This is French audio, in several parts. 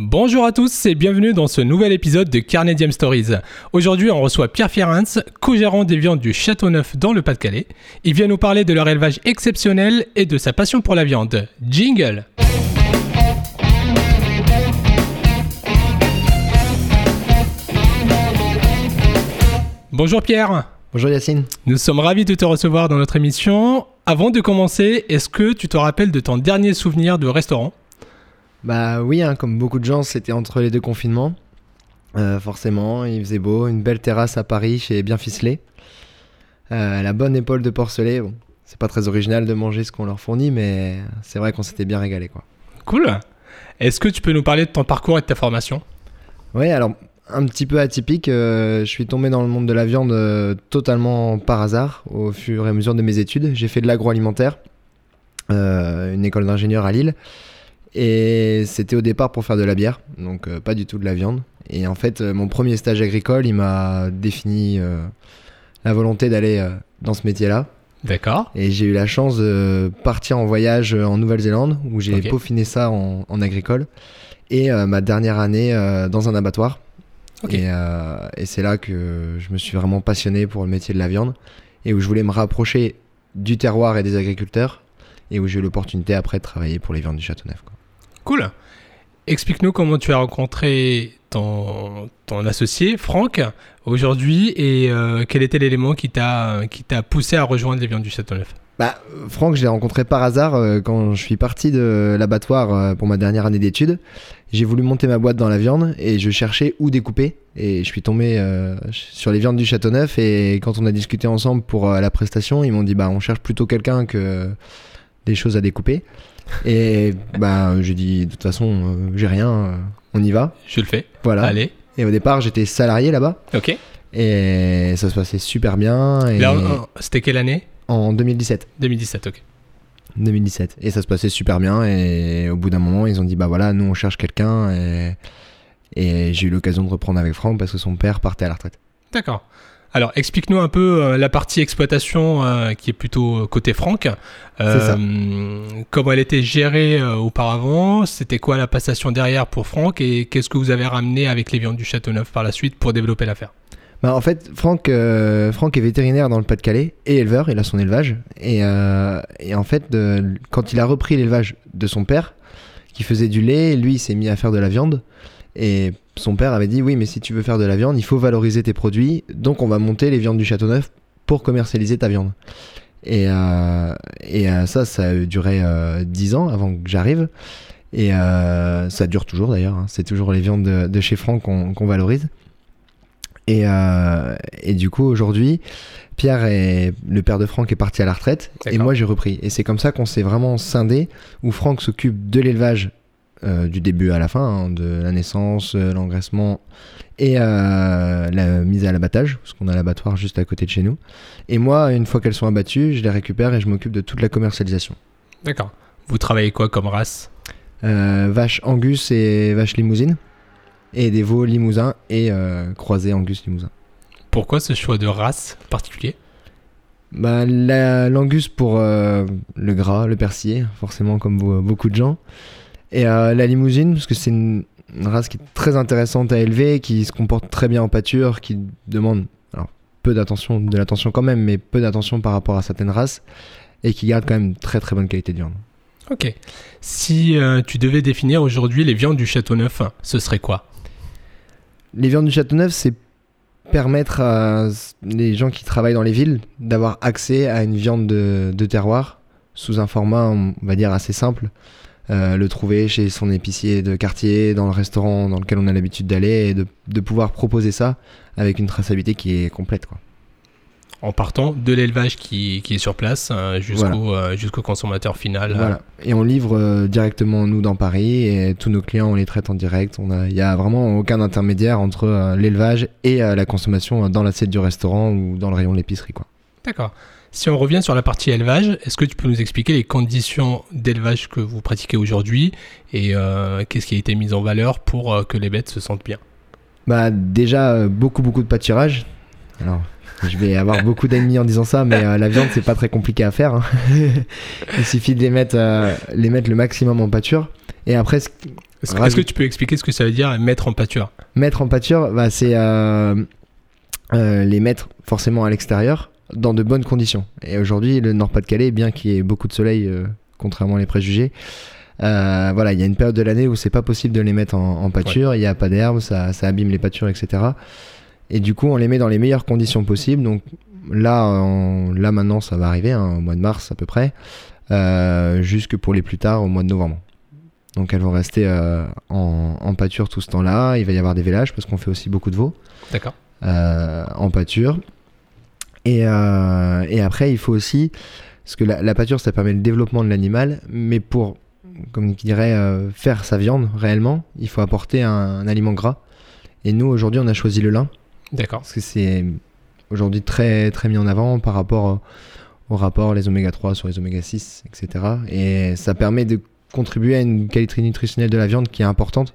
Bonjour à tous et bienvenue dans ce nouvel épisode de Carnedium Stories. Aujourd'hui, on reçoit Pierre Fierens, co-gérant des viandes du Château Neuf dans le Pas-de-Calais. Il vient nous parler de leur élevage exceptionnel et de sa passion pour la viande. Jingle Bonjour Pierre Bonjour Yacine. Nous sommes ravis de te recevoir dans notre émission. Avant de commencer, est-ce que tu te rappelles de ton dernier souvenir de restaurant? Bah oui, hein, comme beaucoup de gens, c'était entre les deux confinements. Euh, forcément, il faisait beau, une belle terrasse à Paris chez Bien Ficelé. Euh, la bonne épaule de porcelet. Bon, c'est pas très original de manger ce qu'on leur fournit, mais c'est vrai qu'on s'était bien régalé quoi. Cool. Est-ce que tu peux nous parler de ton parcours et de ta formation? Oui, alors un petit peu atypique. euh, je suis tombé dans le monde de la viande euh, totalement par hasard au fur et à mesure de mes études. J'ai fait de l'agroalimentaire, une école d'ingénieur à Lille. Et c'était au départ pour faire de la bière, donc euh, pas du tout de la viande. Et en fait, euh, mon premier stage agricole, il m'a défini euh, la volonté d'aller dans ce métier-là. D'accord. Et j'ai eu la chance de partir en voyage en Nouvelle-Zélande, où j'ai peaufiné ça en, en agricole. Et ma dernière année dans un abattoir. Et c'est là que je me suis vraiment passionné pour le métier de la viande. Et où je voulais me rapprocher du terroir et des agriculteurs. Et où j'ai eu l'opportunité après de travailler pour les viandes du Châteauneuf. quoi. Cool. Explique-nous comment tu as rencontré ton, ton associé, Franck, aujourd'hui, et euh, quel était l'élément qui t'a poussé à rejoindre les viandes du Châteauneuf Bah, Franck, je l'ai rencontré par hasard euh, quand je suis parti de l'abattoir euh, pour ma dernière année d'études. J'ai voulu monter ma boîte dans la viande et je cherchais où découper. Et je suis tombé sur les viandes du Châteauneuf. Et quand on a discuté ensemble pour la prestation, ils m'ont dit bah on cherche plutôt quelqu'un que des choses à découper. Et bah j'ai dit de toute façon euh, j'ai rien, euh, on y va. Je le fais. Voilà. Allez. Et au départ j'étais salarié là-bas Ok. et ça se passait super bien. Et Là, c'était quelle année? En 2017. 2017, ok. 2017. Et ça se passait super bien. Et au bout d'un moment, ils ont dit bah voilà, nous on cherche quelqu'un. Et, et j'ai eu l'occasion de reprendre avec Franck parce que son père partait à la retraite. D'accord. Alors, explique-nous un peu euh, la partie exploitation euh, qui est plutôt côté Franck. Euh, ça. Comment elle était gérée euh, auparavant? C'était quoi la passation derrière pour Franck? Et qu'est-ce que vous avez ramené avec les viandes du Châteauneuf par la suite pour développer l'affaire? Bah, en fait, Franck, Franck est vétérinaire dans le Pas-de-Calais et éleveur. Il a son élevage. Et, et en fait, de- quand il a repris l'élevage de son père, qui faisait du lait, lui il s'est mis à faire de la viande. Et son père avait dit oui, mais si tu veux faire de la viande, il faut valoriser tes produits. Donc on va monter les viandes du Châteauneuf pour commercialiser ta viande. Et, euh, et euh, ça, ça a duré euh, 10 ans avant que j'arrive. Et euh, ça dure toujours d'ailleurs. hein. C'est toujours les viandes de, de chez Franck qu'on valorise. Et, euh, et du coup, aujourd'hui, Pierre, est, le père de Franck, est parti à la retraite. Et moi, j'ai repris. Et c'est comme ça qu'on s'est vraiment scindé, où Franck s'occupe de l'élevage euh, du début à la fin, hein, de la naissance, euh, l'engraissement et euh, la mise à l'abattage, parce qu'on a l'abattoir juste à côté de chez nous. Et moi, une fois qu'elles sont abattues, je les récupère et je m'occupe de toute la commercialisation. D'accord. Vous travaillez quoi comme race? Euh, vache Angus et vache limousine, et des veaux limousins et croisés Angus limousin. Pourquoi ce choix de race particulier? Bah, la- l'angus pour le gras, le persillé, forcément comme beau- beaucoup de gens. Et euh, la limousine, parce que c'est une, une race qui est très intéressante à élever, qui se comporte très bien en pâture, qui demande alors, peu d'attention, de l'attention quand même, mais peu d'attention par rapport à certaines races, et qui garde quand même une très très bonne qualité de viande. Ok. Si euh, tu devais définir aujourd'hui les viandes du Châteauneuf, ce serait quoi? Les viandes du Châteauneuf, c'est permettre à les gens qui travaillent dans les villes d'avoir accès à une viande de, de terroir sous un format, on va dire, assez simple. Euh, le trouver chez son épicier de quartier, dans le restaurant dans lequel on a l'habitude d'aller, et de, de pouvoir proposer ça avec une traçabilité qui est complète. Quoi. En partant de l'élevage qui, qui est sur place euh, jusqu'au euh, jusqu'au consommateur final. Voilà. Et on livre directement, nous, dans Paris, et tous nos clients, on les traite en direct. Il n'y a vraiment aucun intermédiaire entre l'élevage et la consommation dans l'assiette du restaurant ou dans le rayon de l'épicerie. quoi. D'accord. Si on revient sur la partie élevage, est-ce que tu peux nous expliquer les conditions d'élevage que vous pratiquez aujourd'hui et euh, qu'est-ce qui a été mis en valeur pour euh, que les bêtes se sentent bien? Bah déjà euh, beaucoup beaucoup de pâturage. Alors je vais avoir beaucoup d'ennemis en disant ça, mais la viande c'est pas très compliqué à faire. hein. Il suffit de les mettre, les mettre le maximum en pâture. Et après, ce- Est-ce que, tu peux expliquer ce que ça veut dire mettre en pâture? Mettre en pâture, bah, c'est les mettre forcément à l'extérieur dans de bonnes conditions. Et aujourd'hui, le Nord-Pas-de-Calais, bien qu'il y ait beaucoup de soleil, euh, contrairement à les préjugés, euh, voilà, il y a une période de l'année où c'est pas possible de les mettre en, en pâture, il n'y a pas d'herbe, ça, ça abîme les pâtures, etc. Et du coup, on les met dans les meilleures conditions possibles. Donc là, là maintenant, ça va arriver, hein, au mois de mars à peu près, euh, jusque pour les plus tard, au mois de novembre. Donc elles vont rester euh, en, en pâture tout ce temps-là. Il va y avoir des vélages parce qu'on fait aussi beaucoup de veaux D'accord. en pâture. Et, euh, et après, il faut aussi, parce que la, la pâture, ça permet le développement de l'animal, mais pour, comme qui dirait, euh, faire sa viande réellement, il faut apporter un, un aliment gras. Et nous, aujourd'hui, on a choisi le lin, D'accord. parce que c'est aujourd'hui très, très mis en avant par rapport au, au rapport les oméga 3 sur les oméga 6, etc. Et ça permet de contribuer à une qualité nutritionnelle de la viande qui est importante,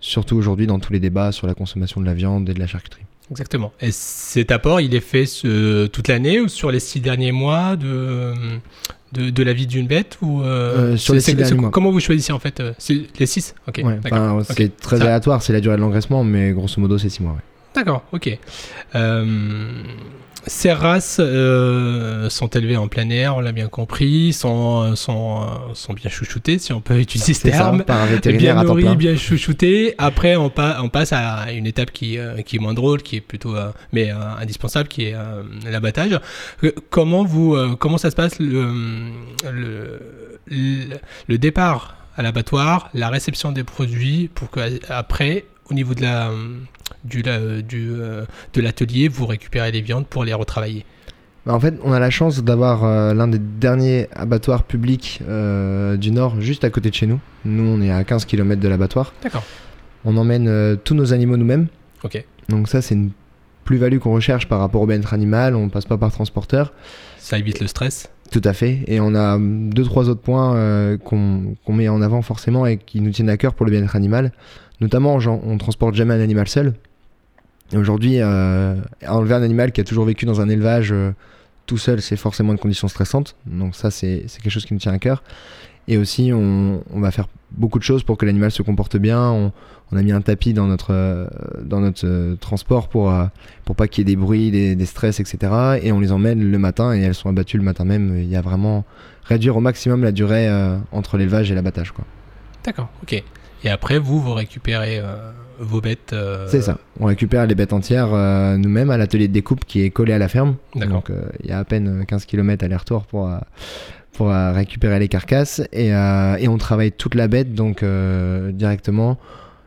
surtout aujourd'hui dans tous les débats sur la consommation de la viande et de la charcuterie. Exactement. Et cet apport, il est fait ce- toute l'année ou sur les six derniers mois de, de, de la vie d'une bête ou Euh, sur c'est- les six derniers mois. Comment vous choisissez en fait euh, Les six? Ok. Ouais, c'est très Ça- aléatoire, c'est la durée de l'engraissement, mais grosso modo, c'est 6 mois. ouais. D'accord, ok. Euh, ces races euh, sont élevées en plein air, on l'a bien compris, sont, sont, sont bien chouchoutées, si on peut utiliser ce terme. bien nourries, bien chouchoutées. Après, on, pa- on passe à une étape qui, euh, qui est moins drôle, qui est plutôt, euh, mais euh, indispensable, qui est l'abattage. Comment vous, comment ça se passe le, le, le, le départ à l'abattoir, la réception des produits, pour que après, au niveau de la du, la- du, euh, de l'atelier, vous récupérez les viandes pour les retravailler. Bah, en fait, on a la chance d'avoir euh, l'un des derniers abattoirs publics euh, du Nord, juste à côté de chez nous. Nous, on est à 15 km de l'abattoir. D'accord. On emmène euh, tous nos animaux nous-mêmes. Ok. Donc ça, c'est une plus-value qu'on recherche par rapport au bien-être animal. On passe pas par transporteur. Ça évite le stress. Tout à fait. Et on a deux, trois autres points euh, qu'on qu'on met en avant forcément et qui nous tiennent à cœur pour le bien-être animal. Notamment, genre, on transporte jamais un animal seul. Et aujourd'hui, euh, enlever un animal qui a toujours vécu dans un élevage euh, tout seul, c'est forcément une condition stressante. Donc ça, c'est quelque chose qui nous tient à cœur. Et aussi, on, va faire beaucoup de choses pour que l'animal se comporte bien. On, a mis un tapis dans notre, euh, dans notre transport pour, pour pas qu'il y ait des bruits, des, des stress, etc. Et on les emmène le matin et elles sont abattues le matin même. Il y a vraiment réduire au maximum la durée entre l'élevage et l'abattage. D'accord, ok. Et après, vous, vous récupérez euh, vos bêtes. euh, C'est ça. On récupère les bêtes entières euh, nous-mêmes à l'atelier de découpe qui est collé à la ferme. Donc il y a à peine 15 km aller-retour pour, pour récupérer les carcasses. Et, et on travaille toute la bête donc directement,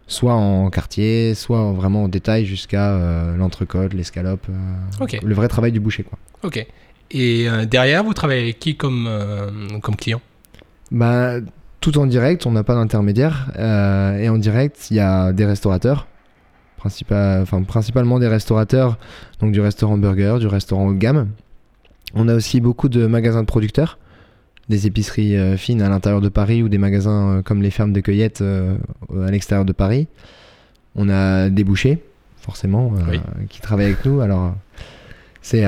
soit en quartier, soit en- vraiment en détail jusqu'à euh, l'entrecôte, l'escalope. euh. Le vrai travail du boucher. Quoi. Ok. Et euh, derrière, vous travaillez avec qui comme, comme client? Bah, tout en direct, on n'a pas d'intermédiaire. euh, et en direct, il y a des restaurateurs. Principal, enfin, principalement des restaurateurs, donc du restaurant burger, du restaurant haut de gamme. On a aussi beaucoup de magasins de producteurs, des épiceries euh, fines à l'intérieur de Paris ou des magasins euh, comme les fermes de cueillettes euh, à l'extérieur de Paris. On a des bouchers, forcément, Oui. qui travaillent avec nous. Alors, c'est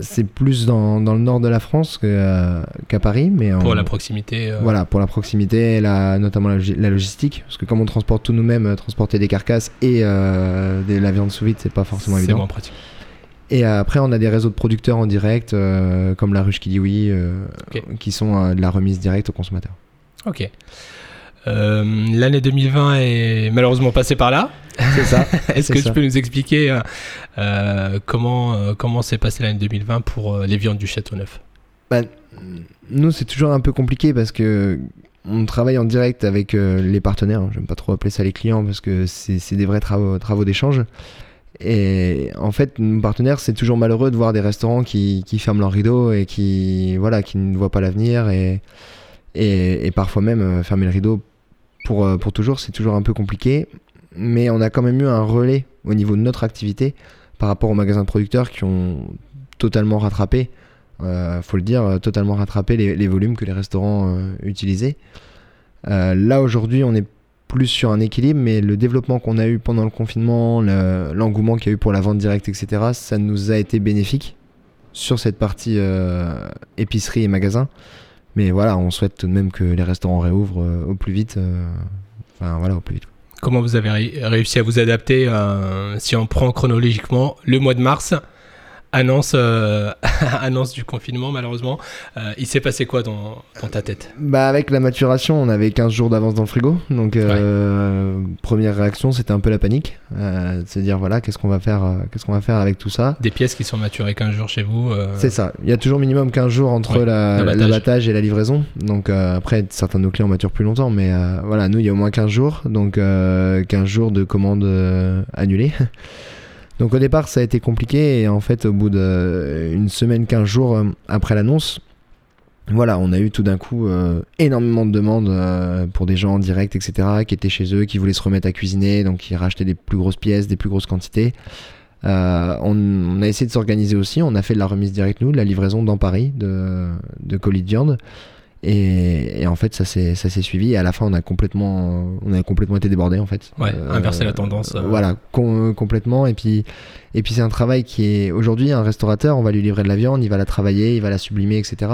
c'est plus dans, dans le nord de la France euh, qu'à Paris, mais pour la proximité euh, voilà, pour la proximité, la, notamment la, logi- la logistique, parce que comme on transporte tout nous-mêmes, euh, transporter des carcasses et de la viande sous vide, c'est pas forcément C'est évident. moins pratique. Et après, on a des réseaux de producteurs en direct, euh, comme la ruche qui dit oui, euh, qui sont euh, de la remise directe aux consommateurs. Ok. Euh, L'année 2020 est malheureusement passée par là. C'est ça. Est-ce que ça. tu peux nous expliquer euh, euh, comment euh, comment s'est passée l'année 2020 pour les viandes du Château Neuf Bah, nous, c'est toujours un peu compliqué parce que on travaille en direct avec les partenaires. J'aime pas trop appeler ça les clients parce que c'est des vrais travaux, travaux d'échange. Et en fait, nos partenaires, c'est toujours malheureux de voir des restaurants qui, qui ferment leurs rideaux et qui, voilà, qui ne voient pas l'avenir et, et, et parfois même fermer le rideau pour, euh, pour toujours, c'est toujours un peu compliqué. Mais on a quand même eu un relais au niveau de notre activité par rapport aux magasins de producteurs qui ont totalement rattrapé euh, faut le dire, euh, totalement rattrapé les, volumes que les restaurants euh, utilisaient. Là aujourd'hui, on est plus sur un équilibre, mais le développement qu'on a eu pendant le confinement, le- l'engouement qu'il y a eu pour la vente directe, etc., ça nous a été bénéfique sur cette partie épicerie et magasin. Mais voilà, on souhaite tout de même que les restaurants réouvrent euh, au plus vite. euh, Enfin, voilà, au plus vite. Comment vous avez ré- réussi à vous adapter euh, si on prend chronologiquement le mois de mars annonce, euh, annonce du confinement malheureusement. Euh, il s'est passé quoi dans, dans ta tête? Bah avec la maturation, on avait 15 jours d'avance dans le frigo. Donc euh, première réaction, c'était un peu la panique, se dire voilà, qu'est-ce qu'on va faire qu'est-ce qu'on va faire avec tout ça? Des pièces qui sont maturées 15 jours chez vous C'est ça. Il y a toujours minimum 15 jours entre Ouais, la- l'abattage. et la livraison. Donc après, certains de nos clients maturent plus longtemps, mais voilà, nous, il y a au moins 15 jours. Donc euh, 15 jours de commandes annulées. donc au départ, ça a été compliqué. Et en fait, au bout d'une semaine, 15 jours euh, après l'annonce, voilà, on a eu tout d'un coup euh, énormément de demandes euh, pour des gens en direct, etc., qui étaient chez eux, qui voulaient se remettre à cuisiner, donc qui rachetaient des plus grosses pièces, des plus grosses quantités. Euh, on, on a essayé de s'organiser aussi. On a fait de la remise directe, nous, de la livraison dans Paris de, de colis de viande. Et, et en fait, ça s'est suivi. Et à la fin, on a complètement, on a complètement été débordé en fait. Ouais, inverser la tendance, euh. Voilà, com- complètement. Et puis, et puis c'est un travail qui est aujourd'hui un restaurateur. On va lui livrer de la viande, il va la travailler, il va la sublimer, etc.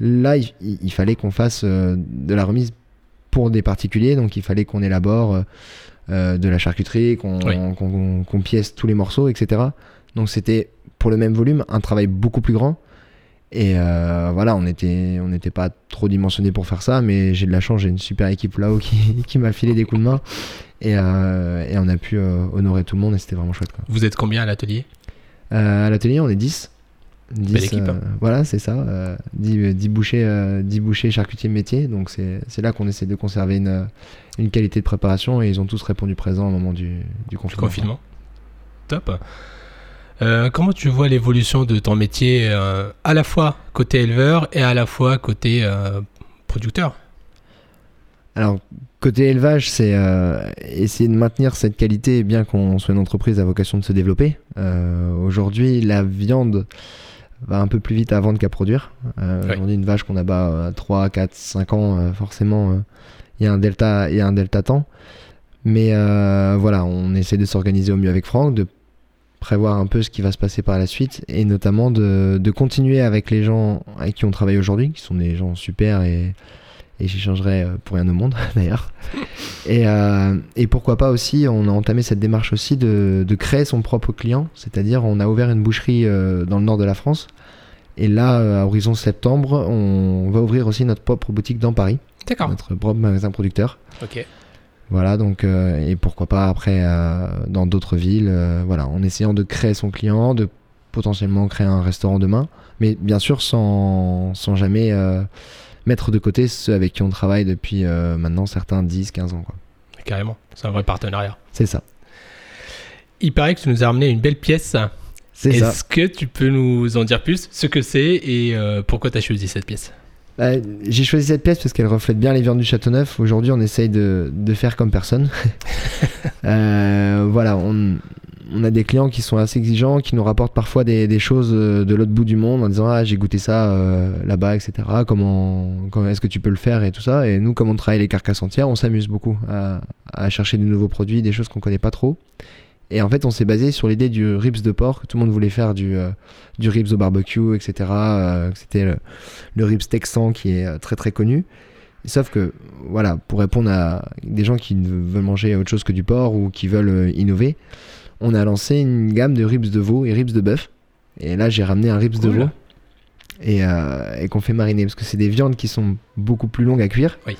Là, il, fallait qu'on fasse euh, de la remise pour des particuliers. Donc, il fallait qu'on élabore euh, euh, de la charcuterie, qu'on Oui. pièce tous les morceaux, etc. Donc, c'était pour le même volume un travail beaucoup plus grand. Et euh, voilà, on était, on n'était pas trop dimensionné pour faire ça, mais j'ai de la chance, j'ai une super équipe là-haut qui, qui m'a filé des coups de main. Et, euh, et on a pu euh, honorer tout le monde et c'était vraiment chouette. Quoi. Vous êtes combien à l'atelier? À l'atelier, on est 10. 10 Belle équipe, hein. voilà, c'est ça. euh, 10, euh, 10 bouchers, 10 bouchers charcutiers métier. Donc c'est là qu'on essaie de conserver une, une qualité de préparation et ils ont tous répondu présent au moment du, du du confinement. confinement Top. Euh, comment tu vois l'évolution de ton métier euh, à la fois côté éleveur et à la fois côté euh, producteur? Alors, côté élevage, c'est essayer de maintenir cette qualité, bien qu'on soit une entreprise à vocation de se développer. Aujourd'hui, la viande va un peu plus vite à vendre qu'à produire. Ouais. Aujourd'hui, une vache qu'on abat à 3, 4, 5 ans, forcément, il y a un delta, il y a un delta temps. Mais euh, voilà, on essaie de s'organiser au mieux avec Franck, de prévoir un peu ce qui va se passer par la suite et notamment de, de continuer avec les gens avec qui on travaille aujourd'hui, qui sont des gens super et, et j'y changerai euh, pour rien au monde d'ailleurs. Et, euh, et pourquoi pas aussi, on a entamé cette démarche aussi de, de créer son propre client, c'est-à-dire on a ouvert une boucherie euh, dans le nord de la France. Et là, à horizon septembre, on va ouvrir aussi notre propre boutique dans Paris, D'accord. notre propre magasin producteur. Ok. Voilà, donc, euh, et pourquoi pas après euh, dans d'autres villes, euh, voilà, en essayant de créer son client, de potentiellement créer un restaurant demain, mais bien sûr sans, sans jamais mettre de côté ceux avec qui on travaille depuis maintenant certains 10, 15 ans. quoi. Carrément. C'est un vrai partenariat. C'est ça. Il paraît que tu nous as ramené une belle pièce. C'est ça. Est-ce que tu peux nous en dire plus ce que c'est et pourquoi tu as choisi cette pièce? Bah, J'ai choisi cette pièce parce qu'elle reflète bien les viandes du Châteauneuf. Aujourd'hui, on essaye de, de faire comme personne. Euh, voilà, on, on a des clients qui sont assez exigeants, qui nous rapportent parfois des, des choses euh, de l'autre bout du monde en disant Ah, j'ai goûté ça euh, là-bas, etc. Comment, comment est-ce que tu peux le faire et tout ça. Et nous, comme on travaille les carcasses entières, on s'amuse beaucoup à, à chercher de nouveaux produits, des choses qu'on connaît pas trop. Et en fait, on s'est basé sur l'idée du ribs de porc, que tout le monde voulait faire du, euh, du ribs au barbecue, etc. euh, C'était le, le ribs texan qui est euh, très très connu. Sauf que, voilà, pour répondre à des gens qui veulent manger autre chose que du porc ou qui veulent innover, on a lancé une gamme de ribs de veau et ribs de bœuf. Et là, j'ai ramené un ribs de veau et, euh, et qu'on fait mariner parce que c'est des viandes qui sont beaucoup plus longues à cuire. Oui.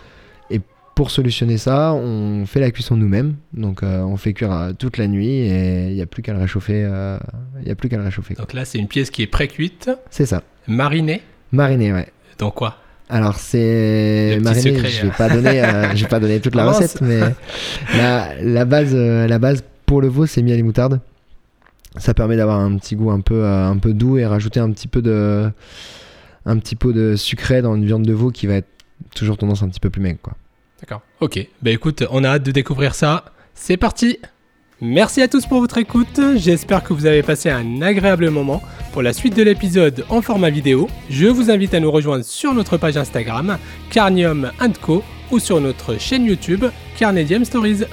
Pour solutionner ça, on fait la cuisson nous-mêmes. Donc, euh, on fait cuire euh, toute la nuit et il n'y a plus qu'à le réchauffer. euh, y a plus qu'à le réchauffer. quoi. Donc là, c'est une pièce qui est pré-cuite, C'est ça. marinée. Mariner, ouais. Dans quoi? Alors c'est Le petit mariné, secret, je vais pas donner, je vais pas donner toute la Ah, recette, mais la, la base, la base pour le veau, c'est miel et moutarde. Ça permet d'avoir un petit goût un peu, un peu doux et rajouter un petit peu de, un petit peu de sucré dans une viande de veau qui va être toujours tendance un petit peu plus maigre, quoi. D'accord. Ok. Bah écoute, on a hâte de découvrir ça. C'est parti Merci à tous pour votre écoute. J'espère que vous avez passé un agréable moment. Pour la suite de l'épisode en format vidéo, je vous invite à nous rejoindre sur notre page Instagram, Carnium Co, ou sur notre chaîne YouTube, Carnedium Stories.